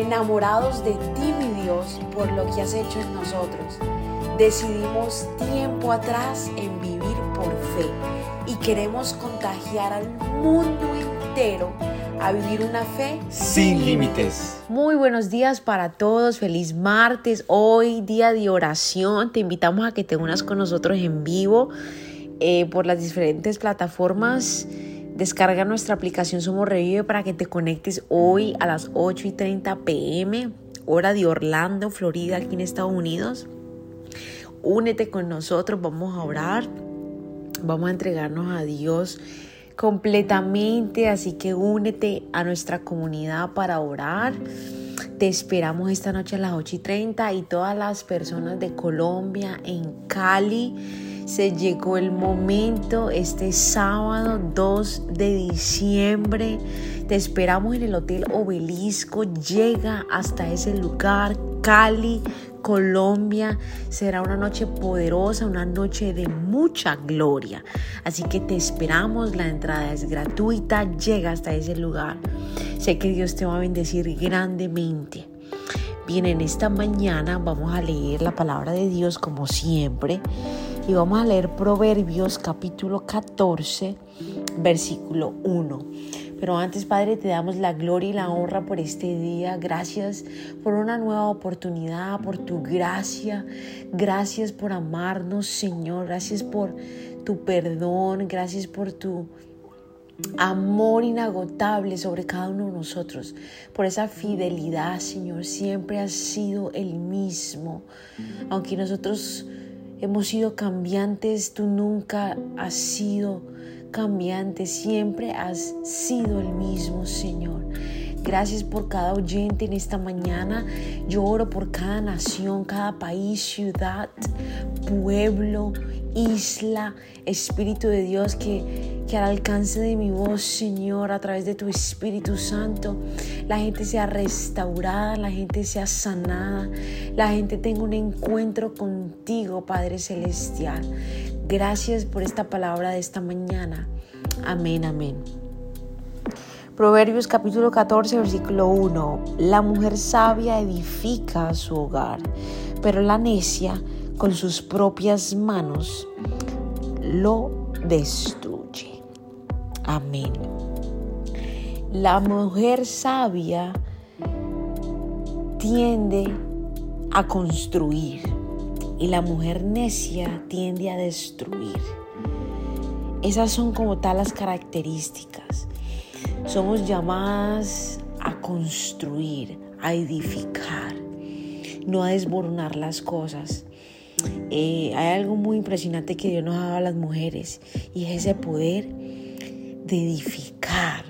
enamorados de ti, mi Dios, por lo que has hecho en nosotros. Decidimos tiempo atrás en vivir por fe y queremos contagiar al mundo entero a vivir una fe sin límites. Muy buenos días para todos, feliz martes, hoy día de oración, te invitamos a que te unas con nosotros en vivo eh, por las diferentes plataformas. Descarga nuestra aplicación Somos Revive para que te conectes hoy a las 8 y 30 pm, hora de Orlando, Florida, aquí en Estados Unidos. Únete con nosotros, vamos a orar, vamos a entregarnos a Dios completamente, así que únete a nuestra comunidad para orar. Te esperamos esta noche a las 8 y 30 y todas las personas de Colombia, en Cali. Se llegó el momento este sábado 2 de diciembre. Te esperamos en el Hotel Obelisco. Llega hasta ese lugar, Cali, Colombia. Será una noche poderosa, una noche de mucha gloria. Así que te esperamos, la entrada es gratuita, llega hasta ese lugar. Sé que Dios te va a bendecir grandemente. Bien, en esta mañana vamos a leer la palabra de Dios como siempre y vamos a leer Proverbios capítulo 14, versículo 1. Pero antes, Padre, te damos la gloria y la honra por este día. Gracias por una nueva oportunidad, por tu gracia. Gracias por amarnos, Señor. Gracias por tu perdón. Gracias por tu amor inagotable sobre cada uno de nosotros, por esa fidelidad, Señor, siempre has sido el mismo. Aunque nosotros hemos sido cambiantes, tú nunca has sido cambiante, siempre has sido el mismo, Señor. Gracias por cada oyente en esta mañana. Yo oro por cada nación, cada país, ciudad, pueblo, isla, Espíritu de Dios, que, que al alcance de mi voz, Señor, a través de tu Espíritu Santo, la gente sea restaurada, la gente sea sanada, la gente tenga un encuentro contigo, Padre Celestial. Gracias por esta palabra de esta mañana. Amén, amén. Proverbios capítulo 14, versículo 1. La mujer sabia edifica su hogar, pero la necia con sus propias manos lo destruye. Amén. La mujer sabia tiende a construir y la mujer necia tiende a destruir. Esas son como tal las características. Somos llamadas a construir, a edificar, no a desboronar las cosas. Eh, hay algo muy impresionante que Dios nos ha dado a las mujeres y es ese poder de edificar,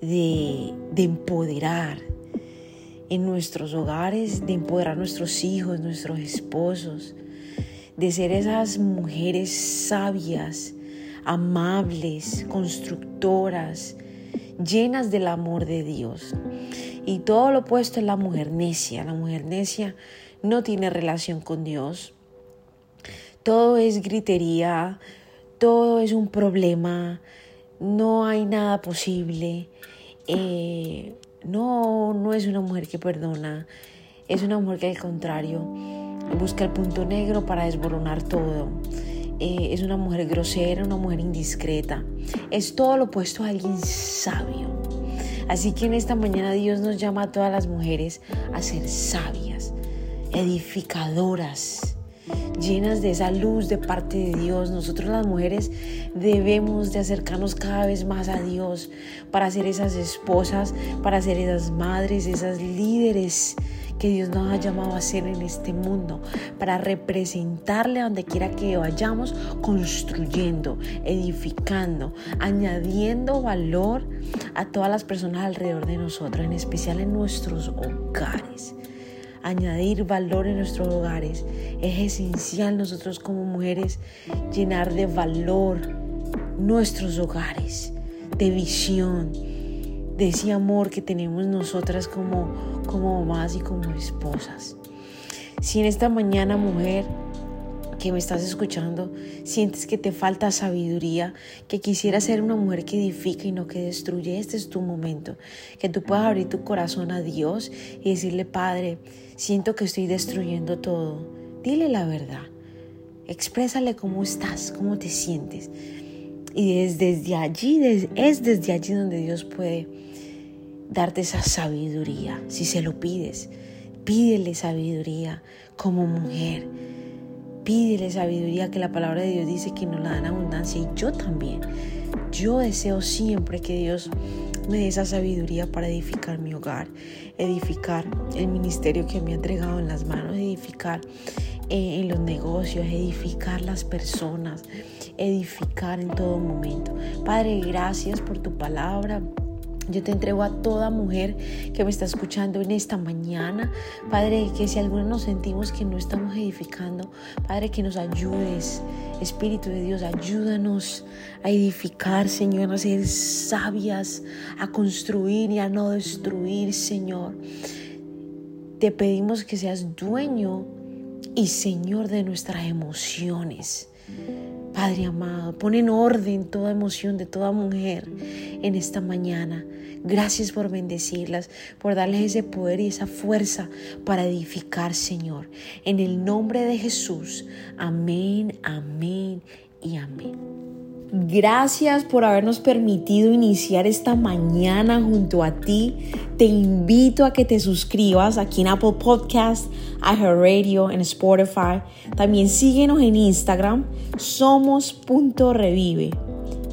de, de empoderar, en nuestros hogares, de empoderar a nuestros hijos, nuestros esposos, de ser esas mujeres sabias, amables, constructoras, llenas del amor de Dios. Y todo lo opuesto es la mujer necia. La mujer necia no tiene relación con Dios. Todo es gritería, todo es un problema, no hay nada posible. Eh, no, no es una mujer que perdona, es una mujer que al contrario busca el punto negro para desboronar todo. Eh, es una mujer grosera, una mujer indiscreta. Es todo lo opuesto a alguien sabio. Así que en esta mañana Dios nos llama a todas las mujeres a ser sabias, edificadoras, llenas de esa luz de parte de Dios. Nosotros las mujeres debemos de acercarnos cada vez más a Dios para ser esas esposas, para ser esas madres, esas líderes que Dios nos ha llamado a ser en este mundo, para representarle a donde quiera que vayamos, construyendo, edificando, añadiendo valor a todas las personas alrededor de nosotros, en especial en nuestros hogares añadir valor en nuestros hogares. Es esencial nosotros como mujeres llenar de valor nuestros hogares, de visión, de ese amor que tenemos nosotras como, como mamás y como esposas. Si en esta mañana, mujer, que me estás escuchando, sientes que te falta sabiduría, que quisieras ser una mujer que edifica y no que destruye, este es tu momento. Que tú puedas abrir tu corazón a Dios y decirle, Padre, siento que estoy destruyendo todo. Dile la verdad. Exprésale cómo estás, cómo te sientes. Y desde allí, es desde allí donde Dios puede darte esa sabiduría, si se lo pides. Pídele sabiduría como mujer. Pídele sabiduría que la palabra de Dios dice que no la dan abundancia y yo también. Yo deseo siempre que Dios me dé esa sabiduría para edificar mi hogar, edificar el ministerio que me ha entregado en las manos, edificar eh, en los negocios, edificar las personas, edificar en todo momento. Padre, gracias por tu palabra. Yo te entrego a toda mujer que me está escuchando en esta mañana. Padre, que si alguna nos sentimos que no estamos edificando, Padre, que nos ayudes. Espíritu de Dios, ayúdanos a edificar, Señor, a ser sabias, a construir y a no destruir, Señor. Te pedimos que seas dueño y Señor de nuestras emociones. Padre amado, pon en orden toda emoción de toda mujer en esta mañana. Gracias por bendecirlas, por darles ese poder y esa fuerza para edificar, Señor. En el nombre de Jesús. Amén, amén y amén. Gracias por habernos permitido iniciar esta mañana junto a ti. Te invito a que te suscribas aquí en Apple Podcast, Radio, en Spotify. También síguenos en Instagram, somos.revive.